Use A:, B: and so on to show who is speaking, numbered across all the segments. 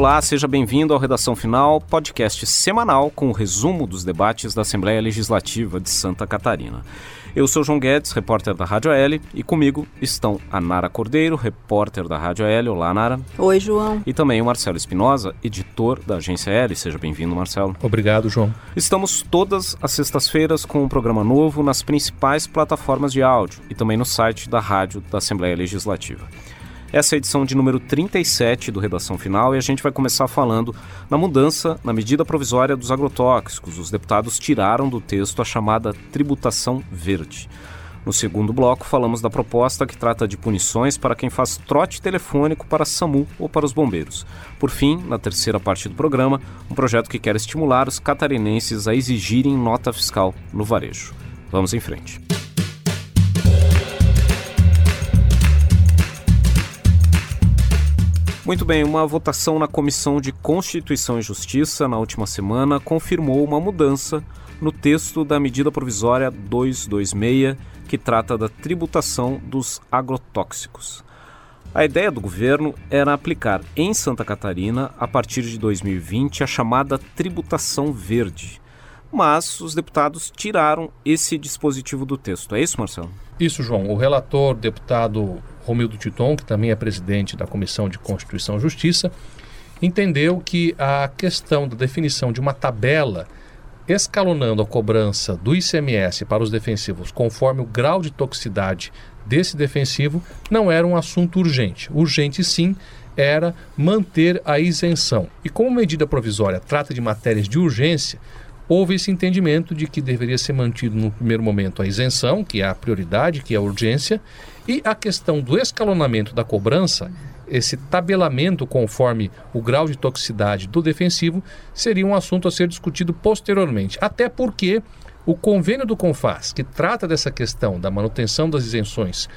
A: Olá, seja bem-vindo ao Redação Final, podcast semanal com o resumo dos debates da Assembleia Legislativa de Santa Catarina. Eu sou João Guedes, repórter da Rádio L, e comigo estão a Nara Cordeiro, repórter da Rádio L. Olá, Nara.
B: Oi, João.
A: E também o Marcelo Espinosa, editor da Agência L. Seja bem-vindo, Marcelo.
C: Obrigado, João.
A: Estamos todas as sextas-feiras com um programa novo nas principais plataformas de áudio e também no site da Rádio da Assembleia Legislativa. Essa é a edição de número 37 do Redação Final e a gente vai começar falando na mudança na medida provisória dos agrotóxicos. Os deputados tiraram do texto a chamada tributação verde. No segundo bloco, falamos da proposta que trata de punições para quem faz trote telefônico para a SAMU ou para os bombeiros. Por fim, na terceira parte do programa, um projeto que quer estimular os catarinenses a exigirem nota fiscal no varejo. Vamos em frente. Muito bem, uma votação na Comissão de Constituição e Justiça na última semana confirmou uma mudança no texto da medida provisória 226, que trata da tributação dos agrotóxicos. A ideia do governo era aplicar em Santa Catarina, a partir de 2020, a chamada tributação verde. Mas os deputados tiraram esse dispositivo do texto. É isso, Marcelo?
C: Isso, João. O relator, deputado Romildo Titon, que também é presidente da Comissão de Constituição e Justiça, entendeu que a questão da definição de uma tabela escalonando a cobrança do ICMS para os defensivos conforme o grau de toxicidade desse defensivo não era um assunto urgente. Urgente, sim, era manter a isenção. E como medida provisória trata de matérias de urgência, houve esse entendimento de que deveria ser mantido no primeiro momento a isenção, que é a prioridade, que é a urgência, e a questão do escalonamento da cobrança, esse tabelamento conforme o grau de toxicidade do defensivo, seria um assunto a ser discutido posteriormente. Até porque o convênio do CONFAS, que trata dessa questão da manutenção das isenções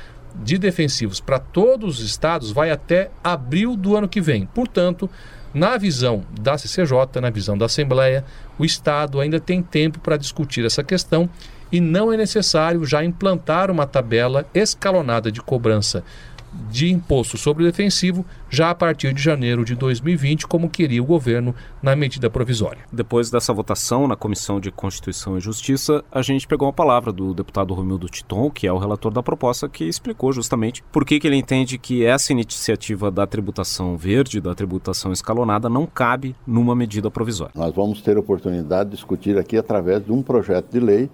C: de defensivos para todos os estados, vai até abril do ano que vem. Portanto, na visão da CCJ, na visão da Assembleia, o Estado ainda tem tempo para discutir essa questão e não é necessário já implantar uma tabela escalonada de cobrança de imposto sobre o defensivo já a partir de janeiro de 2020, como queria o governo na medida provisória.
A: Depois dessa votação na Comissão de Constituição e Justiça, a gente pegou a palavra do deputado Romildo Titon, que é o relator da proposta, que explicou justamente por que, que ele entende que essa iniciativa da tributação verde, da tributação escalonada, não cabe numa medida provisória.
D: Nós vamos ter oportunidade de discutir aqui através de um projeto de lei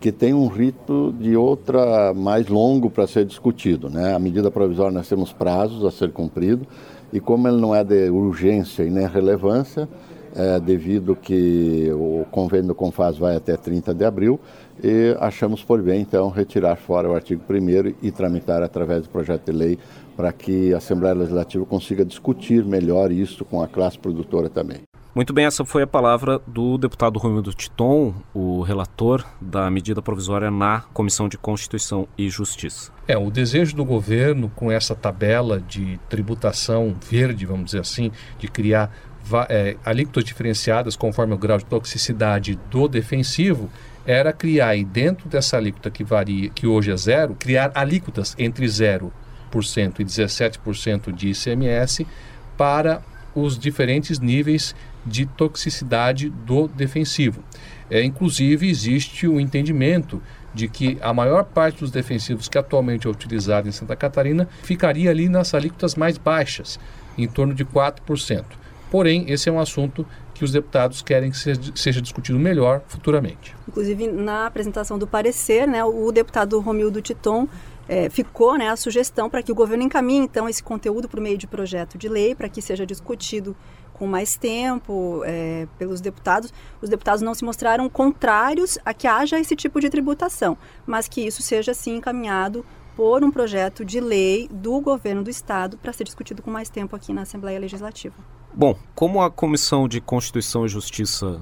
D: que tem um rito de outra mais longo para ser discutido. Né? A medida provisória nós temos prazos a ser cumprido e como ele não é de urgência e nem relevância, é, devido que o convênio do Confas vai até 30 de abril, e achamos por bem, então, retirar fora o artigo 1 e tramitar através do projeto de lei para que a Assembleia Legislativa consiga discutir melhor isso com a classe produtora também.
A: Muito bem, essa foi a palavra do deputado Romildo Titon, o relator da medida provisória na Comissão de Constituição e Justiça.
C: É, o desejo do governo com essa tabela de tributação verde, vamos dizer assim, de criar é, alíquotas diferenciadas conforme o grau de toxicidade do defensivo, era criar e dentro dessa alíquota que varia, que hoje é zero, criar alíquotas entre 0% e 17% de ICMS para os diferentes níveis de toxicidade do defensivo. É, inclusive, existe o entendimento de que a maior parte dos defensivos que atualmente é utilizado em Santa Catarina ficaria ali nas alíquotas mais baixas, em torno de 4%. Porém, esse é um assunto que os deputados querem que seja discutido melhor futuramente.
B: Inclusive, na apresentação do parecer, né, o deputado Romildo Titon é, ficou né, a sugestão para que o governo encaminhe, então, esse conteúdo por meio de projeto de lei, para que seja discutido com mais tempo é, pelos deputados. Os deputados não se mostraram contrários a que haja esse tipo de tributação, mas que isso seja, sim, encaminhado por um projeto de lei do governo do estado para ser discutido com mais tempo aqui na Assembleia Legislativa.
A: Bom, como a Comissão de Constituição e Justiça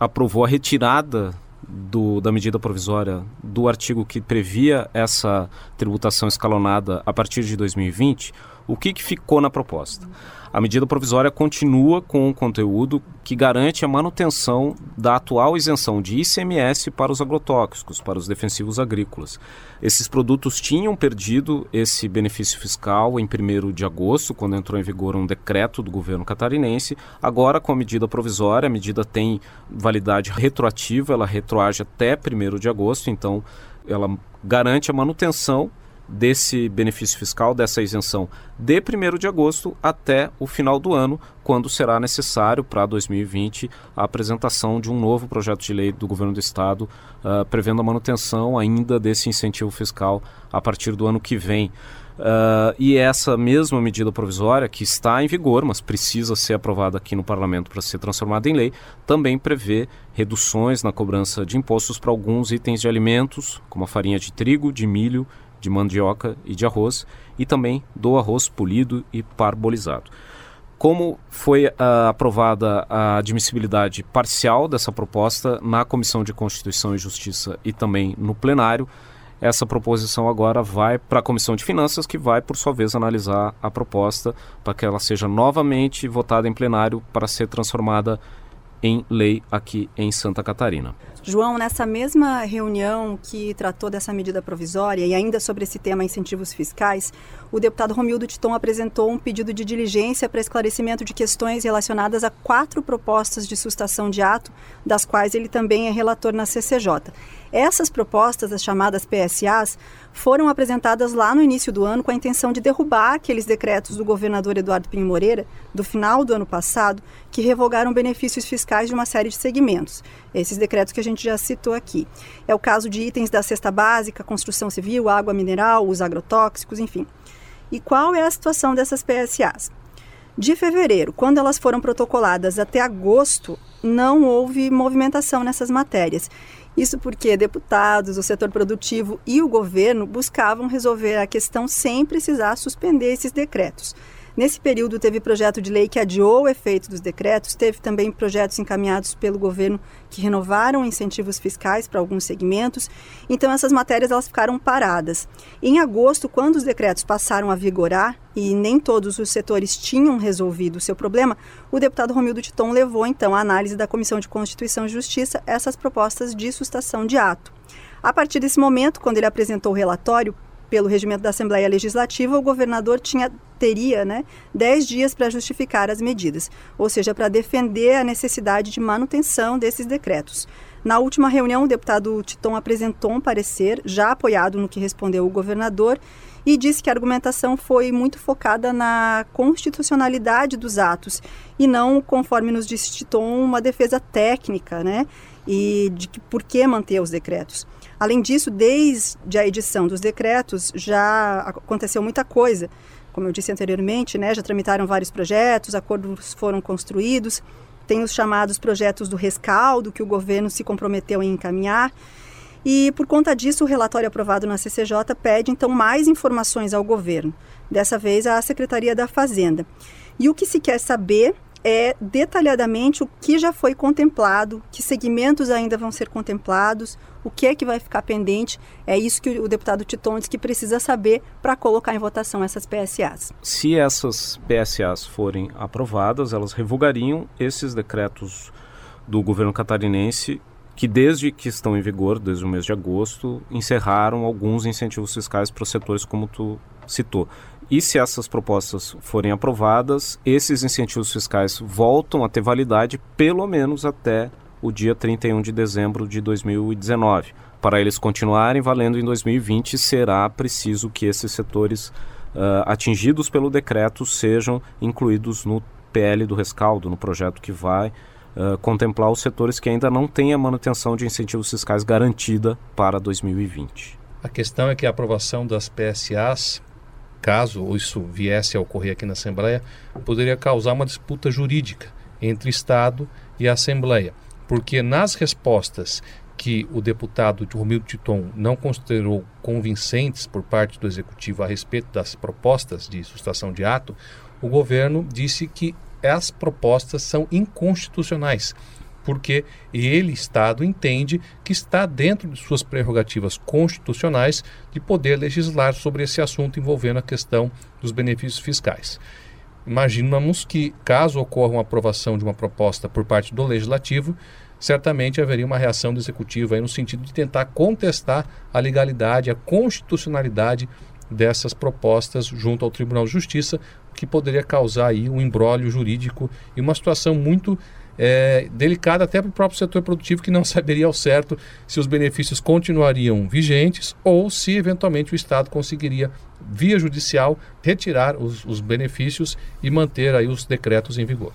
A: aprovou a retirada do, da medida provisória do artigo que previa essa tributação escalonada a partir de 2020, O que, que ficou na proposta? A medida provisória continua com um conteúdo que garante a manutenção da atual isenção de ICMS para os agrotóxicos, para os defensivos agrícolas. Esses produtos tinham perdido esse benefício fiscal em 1 de agosto, quando entrou em vigor um decreto do governo catarinense. Agora, com a medida provisória, a medida tem validade retroativa, ela retroage até 1 de agosto, então ela garante a manutenção desse benefício fiscal, dessa isenção, de 1 de agosto até o final do ano, quando será necessário para 2020 a apresentação de um novo projeto de lei do governo do estado, uh, prevendo a manutenção ainda desse incentivo fiscal a partir do ano que vem. Uh, e essa mesma medida provisória, que está em vigor, mas precisa ser aprovada aqui no parlamento para ser transformada em lei, também prevê reduções na cobrança de impostos para alguns itens de alimentos, como a farinha de trigo, de milho de mandioca e de arroz, e também do arroz polido e parbolizado. Como foi uh, aprovada a admissibilidade parcial dessa proposta na Comissão de Constituição e Justiça e também no plenário, essa proposição agora vai para a Comissão de Finanças, que vai, por sua vez, analisar a proposta para que ela seja novamente votada em plenário para ser transformada em lei aqui em Santa Catarina.
B: João, nessa mesma reunião que tratou dessa medida provisória e ainda sobre esse tema incentivos fiscais, o deputado Romildo Titon apresentou um pedido de diligência para esclarecimento de questões relacionadas a quatro propostas de sustação de ato, das quais ele também é relator na CCJ. Essas propostas, as chamadas PSAs, foram apresentadas lá no início do ano com a intenção de derrubar aqueles decretos do governador Eduardo Pinho Moreira, do final do ano passado, que revogaram benefícios fiscais de uma série de segmentos. Esses decretos que a gente já citou aqui. É o caso de itens da cesta básica, construção civil, água mineral, os agrotóxicos, enfim. E qual é a situação dessas PSAs? De fevereiro, quando elas foram protocoladas até agosto, não houve movimentação nessas matérias. Isso porque deputados, o setor produtivo e o governo buscavam resolver a questão sem precisar suspender esses decretos. Nesse período, teve projeto de lei que adiou o efeito dos decretos, teve também projetos encaminhados pelo governo que renovaram incentivos fiscais para alguns segmentos. Então, essas matérias elas ficaram paradas. Em agosto, quando os decretos passaram a vigorar e nem todos os setores tinham resolvido o seu problema, o deputado Romildo Titon levou então à análise da Comissão de Constituição e Justiça essas propostas de sustação de ato. A partir desse momento, quando ele apresentou o relatório, pelo regimento da Assembleia Legislativa, o governador tinha, teria né, 10 dias para justificar as medidas, ou seja, para defender a necessidade de manutenção desses decretos. Na última reunião, o deputado Titon apresentou um parecer, já apoiado no que respondeu o governador, e disse que a argumentação foi muito focada na constitucionalidade dos atos e não, conforme nos disse Titon, uma defesa técnica, né? E de que, por que manter os decretos. Além disso, desde a edição dos decretos já aconteceu muita coisa. Como eu disse anteriormente, né, já tramitaram vários projetos, acordos foram construídos, tem os chamados projetos do rescaldo que o governo se comprometeu em encaminhar. E por conta disso, o relatório aprovado na CCJ pede então mais informações ao governo, dessa vez à Secretaria da Fazenda. E o que se quer saber é detalhadamente o que já foi contemplado, que segmentos ainda vão ser contemplados, o que é que vai ficar pendente. É isso que o deputado Titon diz que precisa saber para colocar em votação essas PSAs.
A: Se essas PSAs forem aprovadas, elas revogariam esses decretos do governo catarinense que desde que estão em vigor, desde o mês de agosto, encerraram alguns incentivos fiscais para os setores como tu citou. E se essas propostas forem aprovadas, esses incentivos fiscais voltam a ter validade pelo menos até o dia 31 de dezembro de 2019. Para eles continuarem valendo em 2020, será preciso que esses setores uh, atingidos pelo decreto sejam incluídos no PL do rescaldo, no projeto que vai uh, contemplar os setores que ainda não têm a manutenção de incentivos fiscais garantida para 2020.
C: A questão é que a aprovação das PSAs caso isso viesse a ocorrer aqui na Assembleia, poderia causar uma disputa jurídica entre Estado e Assembleia, porque nas respostas que o deputado Romildo Titon não considerou convincentes por parte do Executivo a respeito das propostas de sustação de ato, o governo disse que as propostas são inconstitucionais, porque ele, Estado, entende que está dentro de suas prerrogativas constitucionais de poder legislar sobre esse assunto envolvendo a questão dos benefícios fiscais. Imaginamos que, caso ocorra uma aprovação de uma proposta por parte do Legislativo, certamente haveria uma reação do Executivo aí no sentido de tentar contestar a legalidade, a constitucionalidade dessas propostas junto ao Tribunal de Justiça, que poderia causar aí um embrólio jurídico e uma situação muito é, delicada até para o próprio setor produtivo que não saberia ao certo se os benefícios continuariam vigentes ou se eventualmente o Estado conseguiria via judicial retirar os, os benefícios e manter aí os decretos em vigor.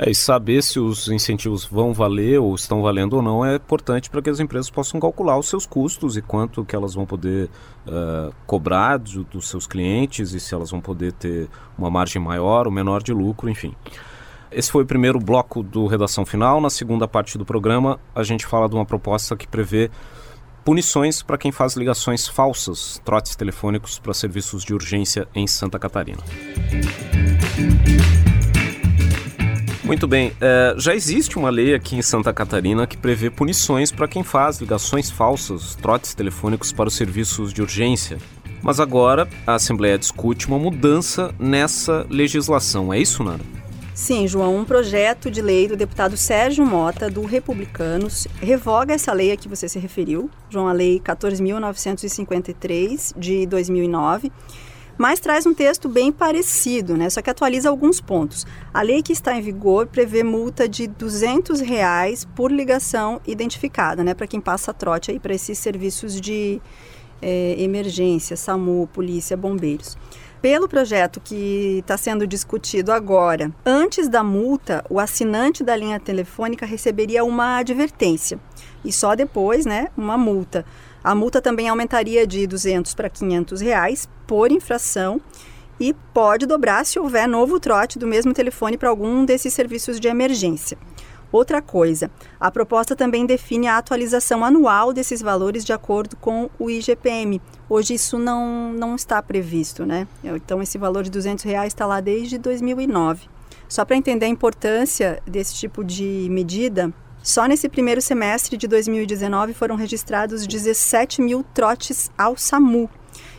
A: É, e saber se os incentivos vão valer ou estão valendo ou não é importante para que as empresas possam calcular os seus custos e quanto que elas vão poder uh, cobrar do, dos seus clientes e se elas vão poder ter uma margem maior ou menor de lucro, enfim. Esse foi o primeiro bloco do Redação Final. Na segunda parte do programa, a gente fala de uma proposta que prevê punições para quem faz ligações falsas, trotes telefônicos para serviços de urgência em Santa Catarina. Muito bem, é, já existe uma lei aqui em Santa Catarina que prevê punições para quem faz ligações falsas, trotes telefônicos para os serviços de urgência. Mas agora a Assembleia discute uma mudança nessa legislação, é isso, Nara?
B: Sim, João, um projeto de lei do deputado Sérgio Mota, do Republicanos, revoga essa lei a que você se referiu, João, a Lei 14.953 de 2009, mas traz um texto bem parecido, né? Só que atualiza alguns pontos. A lei que está em vigor prevê multa de 200 reais por ligação identificada, né? Para quem passa trote aí para esses serviços de é, emergência, SAMU, polícia, bombeiros. Pelo projeto que está sendo discutido agora, antes da multa, o assinante da linha telefônica receberia uma advertência e só depois, né, uma multa. A multa também aumentaria de 200 para 500 reais por infração e pode dobrar se houver novo trote do mesmo telefone para algum desses serviços de emergência. Outra coisa, a proposta também define a atualização anual desses valores de acordo com o IGPM. Hoje isso não, não está previsto, né? Então esse valor de 200 reais está lá desde 2009. Só para entender a importância desse tipo de medida, só nesse primeiro semestre de 2019 foram registrados 17 mil trotes ao SAMU.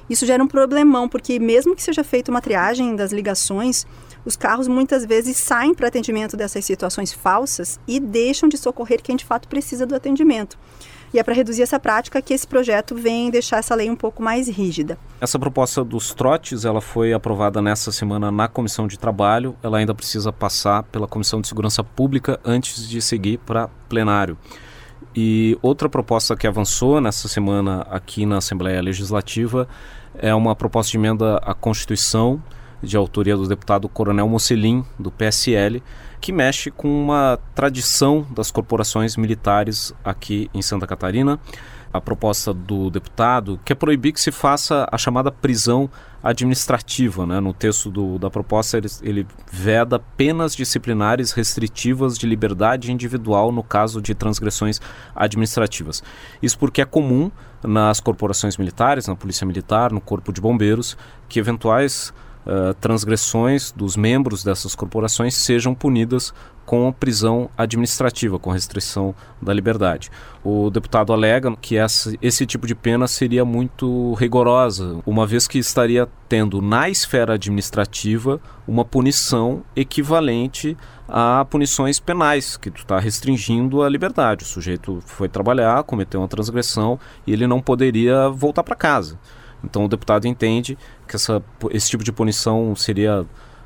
B: Isso gera um problemão, porque mesmo que seja feita uma triagem das ligações, os carros muitas vezes saem para atendimento dessas situações falsas e deixam de socorrer quem de fato precisa do atendimento. E é para reduzir essa prática que esse projeto vem deixar essa lei um pouco mais rígida.
A: Essa proposta dos trotes, ela foi aprovada nessa semana na Comissão de Trabalho. Ela ainda precisa passar pela Comissão de Segurança Pública antes de seguir para plenário. E outra proposta que avançou nessa semana aqui na Assembleia Legislativa é uma proposta de emenda à Constituição de autoria do deputado Coronel Mocelin, do PSL, que mexe com uma tradição das corporações militares aqui em Santa Catarina. A proposta do deputado quer proibir que se faça a chamada prisão administrativa. Né? No texto do, da proposta, ele, ele veda penas disciplinares restritivas de liberdade individual no caso de transgressões administrativas. Isso porque é comum nas corporações militares, na Polícia Militar, no Corpo de Bombeiros, que eventuais uh, transgressões dos membros dessas corporações sejam punidas com prisão administrativa, com restrição da liberdade. O deputado alega que essa, esse tipo de pena seria muito rigorosa, uma vez que estaria tendo na esfera administrativa uma punição equivalente a punições penais, que está restringindo a liberdade. O sujeito foi trabalhar, cometeu uma transgressão e ele não poderia voltar para casa. Então o deputado entende que essa, esse tipo de punição seria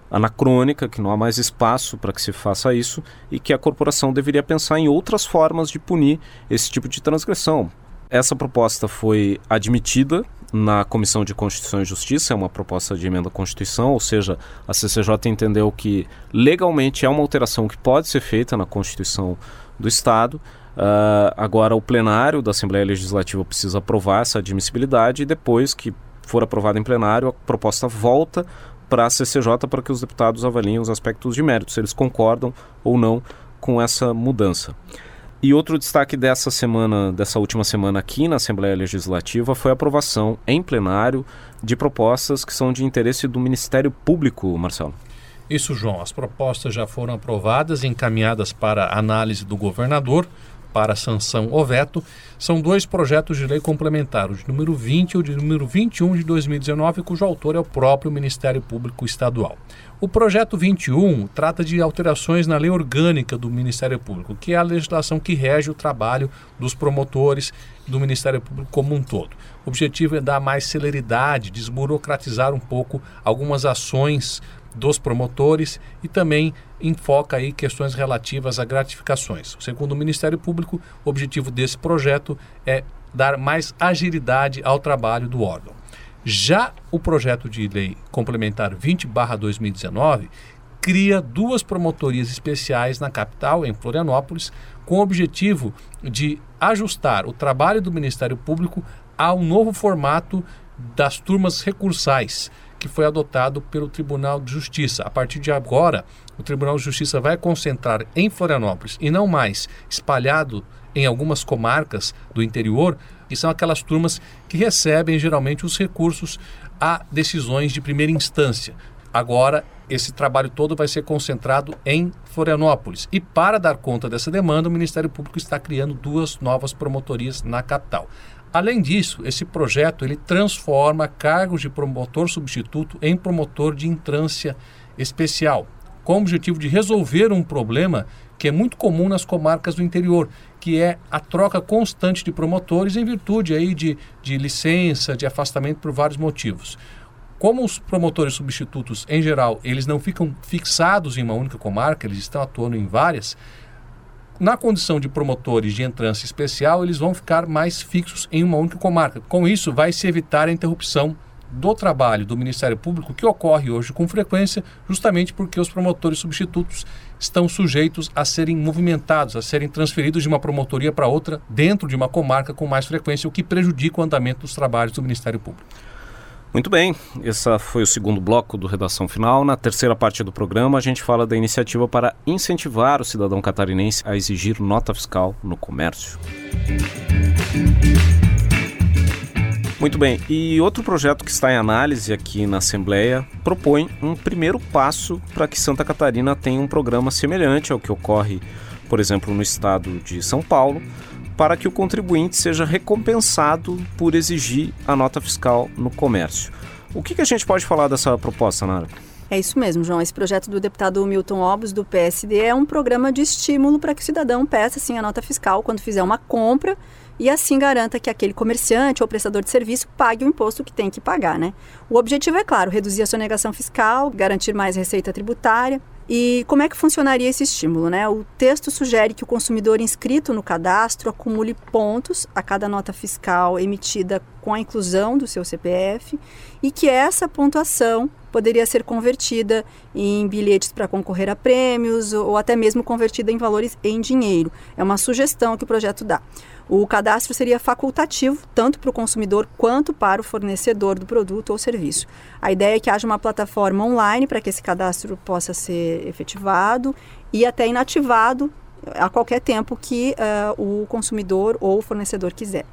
A: anacrônica, que não há mais espaço para que se faça isso e que a corporação deveria pensar em outras formas de punir esse tipo de transgressão. Essa proposta foi admitida na Comissão de Constituição e Justiça, é uma proposta de emenda à Constituição, ou seja, a CCJ entendeu que legalmente é uma alteração que pode ser feita na Constituição do Estado, Uh, agora, o plenário da Assembleia Legislativa precisa aprovar essa admissibilidade e depois que for aprovada em plenário, a proposta volta para a CCJ para que os deputados avaliem os aspectos de mérito, se eles concordam ou não com essa mudança. E outro destaque dessa semana, dessa última semana aqui na Assembleia Legislativa foi a aprovação em plenário de propostas que são de interesse do Ministério Público, Marcelo.
C: Isso, João. As propostas já foram aprovadas e encaminhadas para análise do governador para sanção ou veto, são dois projetos de lei complementares, o de número 20 e o de número 21 de 2019, cujo autor é o próprio Ministério Público Estadual. O projeto 21 trata de alterações na lei orgânica do Ministério Público, que é a legislação que rege o trabalho dos promotores do Ministério Público como um todo. O objetivo é dar mais celeridade, desburocratizar um pouco algumas ações dos promotores e também enfoca aí questões relativas a gratificações. Segundo o Ministério Público, o objetivo desse projeto é dar mais agilidade ao trabalho do órgão. Já o projeto de lei complementar 20/2019 cria duas promotorias especiais na capital, em Florianópolis, com o objetivo de ajustar o trabalho do Ministério Público ao novo formato das turmas recursais, que foi adotado pelo Tribunal de Justiça. A partir de agora, o Tribunal de Justiça vai concentrar em Florianópolis e não mais espalhado em algumas comarcas do interior, que são aquelas turmas que recebem geralmente os recursos a decisões de primeira instância. Agora, esse trabalho todo vai ser concentrado em Florianópolis. E para dar conta dessa demanda, o Ministério Público está criando duas novas promotorias na capital. Além disso, esse projeto ele transforma cargos de promotor substituto em promotor de entrância especial, com o objetivo de resolver um problema que é muito comum nas comarcas do interior, que é a troca constante de promotores em virtude aí de, de licença, de afastamento por vários motivos. Como os promotores substitutos, em geral, eles não ficam fixados em uma única comarca, eles estão atuando em várias, na condição de promotores de entrância especial, eles vão ficar mais fixos em uma única comarca. Com isso, vai se evitar a interrupção do trabalho do Ministério Público, que ocorre hoje com frequência, justamente porque os promotores substitutos estão sujeitos a serem movimentados, a serem transferidos de uma promotoria para outra dentro de uma comarca com mais frequência, o que prejudica o andamento dos trabalhos do Ministério Público.
A: Muito bem, esse foi o segundo bloco do Redação Final. Na terceira parte do programa, a gente fala da iniciativa para incentivar o cidadão catarinense a exigir nota fiscal no comércio. Muito bem, e outro projeto que está em análise aqui na Assembleia propõe um primeiro passo para que Santa Catarina tenha um programa semelhante ao que ocorre, por exemplo, no estado de São Paulo, para que o contribuinte seja recompensado por exigir a nota fiscal no comércio. O que, que a gente pode falar dessa proposta, Nara?
B: É isso mesmo, João. Esse projeto do deputado Milton Obos, do PSD, é um programa de estímulo para que o cidadão peça sim, a nota fiscal quando fizer uma compra e assim garanta que aquele comerciante ou prestador de serviço pague o imposto que tem que pagar. Né? O objetivo é, claro, reduzir a sonegação fiscal, garantir mais receita tributária e como é que funcionaria esse estímulo? Né? O texto sugere que o consumidor inscrito no cadastro acumule pontos a cada nota fiscal emitida com a inclusão do seu CPF e que essa pontuação poderia ser convertida em bilhetes para concorrer a prêmios ou até mesmo convertida em valores em dinheiro. É uma sugestão que o projeto dá. O cadastro seria facultativo tanto para o consumidor quanto para o fornecedor do produto ou serviço. A ideia é que haja uma plataforma online para que esse cadastro possa ser efetivado e até inativado a qualquer tempo que uh, o consumidor ou o fornecedor quiser.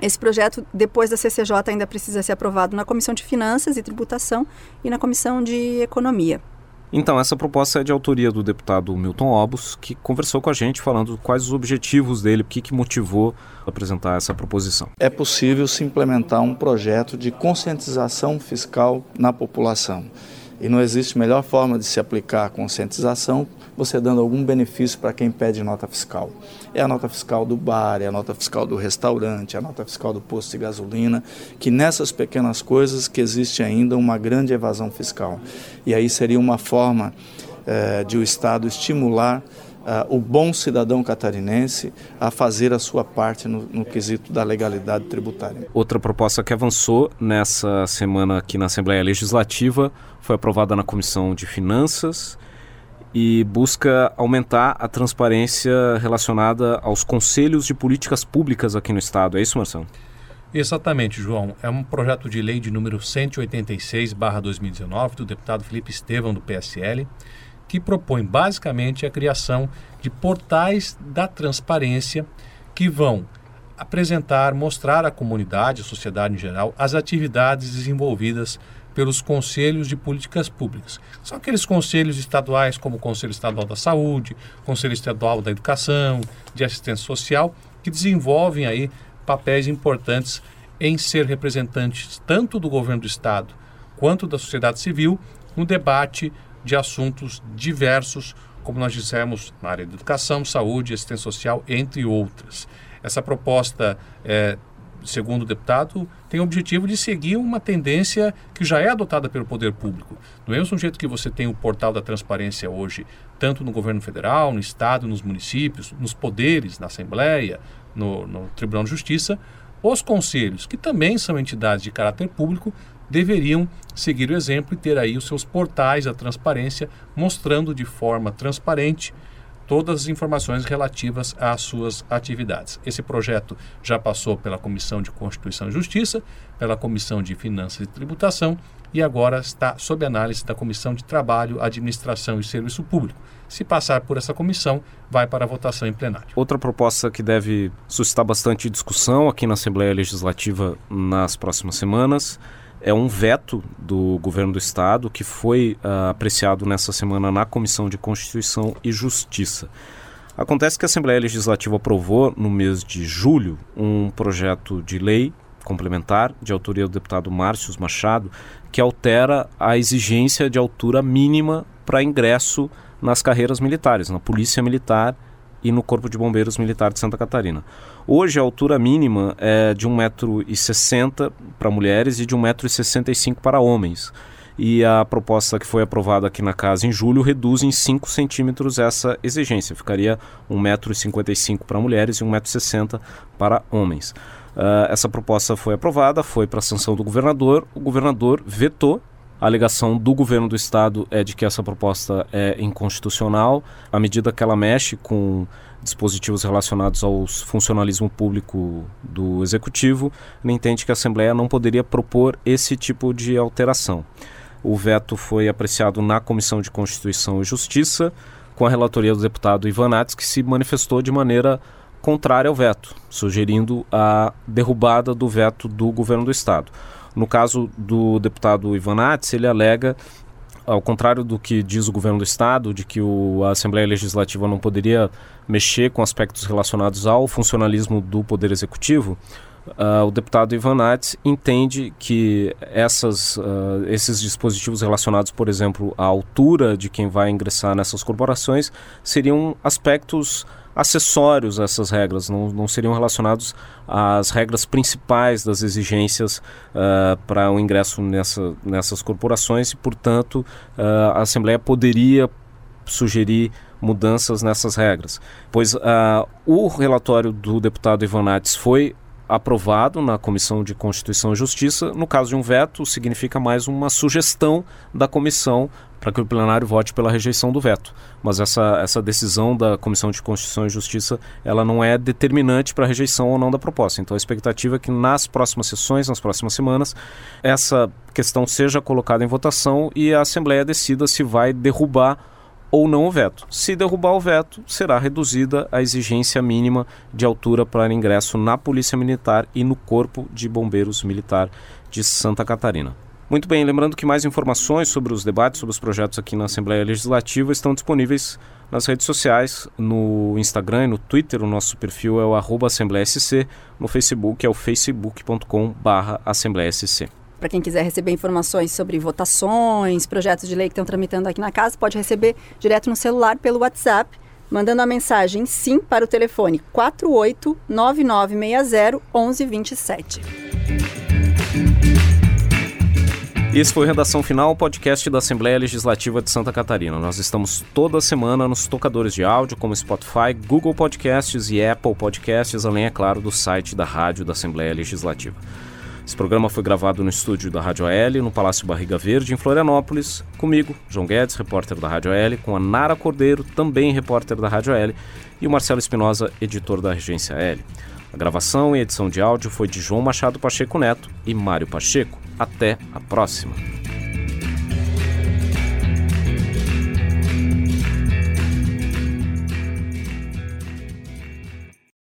B: Esse projeto, depois da CCJ, ainda precisa ser aprovado na Comissão de Finanças e Tributação e na Comissão de Economia.
A: Então, essa proposta é de autoria do deputado Milton Obos, que conversou com a gente falando quais os objetivos dele, o que, que motivou apresentar essa proposição.
E: É possível se implementar um projeto de conscientização fiscal na população. E não existe melhor forma de se aplicar a conscientização você dando algum benefício para quem pede nota fiscal. É a nota fiscal do bar, é a nota fiscal do restaurante, é a nota fiscal do posto de gasolina, que nessas pequenas coisas que existe ainda uma grande evasão fiscal. E aí seria uma forma eh, de o Estado estimular Uh, o bom cidadão catarinense a fazer a sua parte no, no, quesito da legalidade tributária.
A: Outra proposta que avançou nessa semana aqui na Assembleia Legislativa foi aprovada na Comissão de Finanças e busca aumentar a transparência relacionada aos conselhos de políticas públicas aqui no estado. É isso, Marcelo?
C: Exatamente, João. É um projeto de lei de número 186/2019 do deputado Felipe Estevão do PSL, que propõe basicamente a criação de portais da transparência que vão apresentar, mostrar à comunidade, à sociedade em geral, as atividades desenvolvidas pelos conselhos de políticas públicas. São aqueles conselhos estaduais, como o Conselho Estadual da Saúde, Conselho Estadual da Educação, de Assistência Social, que desenvolvem aí papéis importantes em ser representantes tanto do governo do Estado quanto da sociedade civil no debate de assuntos diversos, como nós dissemos, na área de educação, saúde, assistência social, entre outras. Essa proposta é, segundo o deputado, tem o objetivo de seguir uma tendência que já é adotada pelo poder público. Do mesmo jeito que você tem o portal da transparência hoje, tanto no governo federal, no estado, nos municípios, nos poderes, na Assembleia, no, no Tribunal de Justiça, os conselhos, que também são entidades de caráter público, deveriam seguir o exemplo e ter aí os seus portais da transparência mostrando de forma transparente todas as informações relativas às suas atividades. Esse projeto já passou pela Comissão de Constituição e Justiça, pela Comissão de Finanças e Tributação e agora está sob análise da Comissão de Trabalho, Administração e Serviço Público. Se passar por essa comissão, vai para votação em plenário.
A: Outra proposta que deve suscitar bastante discussão aqui na Assembleia Legislativa nas próximas semanas é um veto do governo do estado que foi uh, apreciado nessa semana na Comissão de Constituição e Justiça. Acontece que a Assembleia Legislativa aprovou no mês de julho um projeto de lei complementar de autoria do deputado Márcio Machado que altera a exigência de altura mínima para ingresso nas carreiras militares, na Polícia Militar e no Corpo de Bombeiros Militar de Santa Catarina. Hoje a altura mínima é de 1,60m para mulheres e de 1,65m para homens. E a proposta que foi aprovada aqui na casa em julho reduz em 5 centímetros essa exigência. Ficaria 1,55m para mulheres e 1,60m para homens. Uh, essa proposta foi aprovada, foi para a sanção do governador. O governador vetou a alegação do governo do estado é de que essa proposta é inconstitucional, à medida que ela mexe com dispositivos relacionados ao funcionalismo público do executivo, ele entende que a Assembleia não poderia propor esse tipo de alteração. O veto foi apreciado na Comissão de Constituição e Justiça, com a relatoria do deputado Ivan Nats, que se manifestou de maneira contrária ao veto, sugerindo a derrubada do veto do governo do estado. No caso do deputado Ivan Nats, ele alega ao contrário do que diz o governo do estado, de que o, a Assembleia Legislativa não poderia mexer com aspectos relacionados ao funcionalismo do Poder Executivo, uh, o deputado Ivan Nats entende que essas, uh, esses dispositivos relacionados, por exemplo, à altura de quem vai ingressar nessas corporações, seriam aspectos acessórios a essas regras, não, não seriam relacionados às regras principais das exigências uh, para o ingresso nessa, nessas corporações e, portanto, a Assembleia poderia sugerir mudanças nessas regras. Pois o relatório do deputado Ivan Nates foi aprovado na Comissão de Constituição e Justiça. No caso de um veto, significa mais uma sugestão da comissão para que o plenário vote pela rejeição do veto. Mas essa, essa decisão da Comissão de Constituição e Justiça ela não é determinante para a rejeição ou não da proposta. Então a expectativa é que nas próximas sessões, nas próximas semanas, essa questão seja colocada em votação e a Assembleia decida se vai derrubar ou não o veto. Se derrubar o veto, será reduzida a exigência mínima de altura para ingresso na Polícia Militar e no Corpo de Bombeiros Militar de Santa Catarina. Muito bem, lembrando que mais informações sobre os debates, sobre os projetos aqui na Assembleia Legislativa estão disponíveis nas redes sociais, no Instagram e no Twitter, o nosso perfil é o arroba AssembleiaSC, no Facebook é o facebook.com barra.
B: Para quem quiser receber informações sobre votações, projetos de lei que estão tramitando aqui na casa, pode receber direto no celular pelo WhatsApp, mandando a mensagem sim para o telefone 489960 1127.
A: Esse foi o Redação Final, podcast da Assembleia Legislativa de Santa Catarina. Nós estamos toda semana nos tocadores de áudio como Spotify, Google Podcasts e Apple Podcasts, além, é claro, do site da Rádio da Assembleia Legislativa. Esse programa foi gravado no estúdio da Rádio AL, no Palácio Barriga Verde, em Florianópolis, comigo, João Guedes, repórter da Rádio AL, com a Nara Cordeiro, também repórter da Rádio AL, e o Marcelo Espinosa, editor da Agência AL. A gravação e edição de áudio foi de João Machado Pacheco Neto e Mário Pacheco. Até a próxima!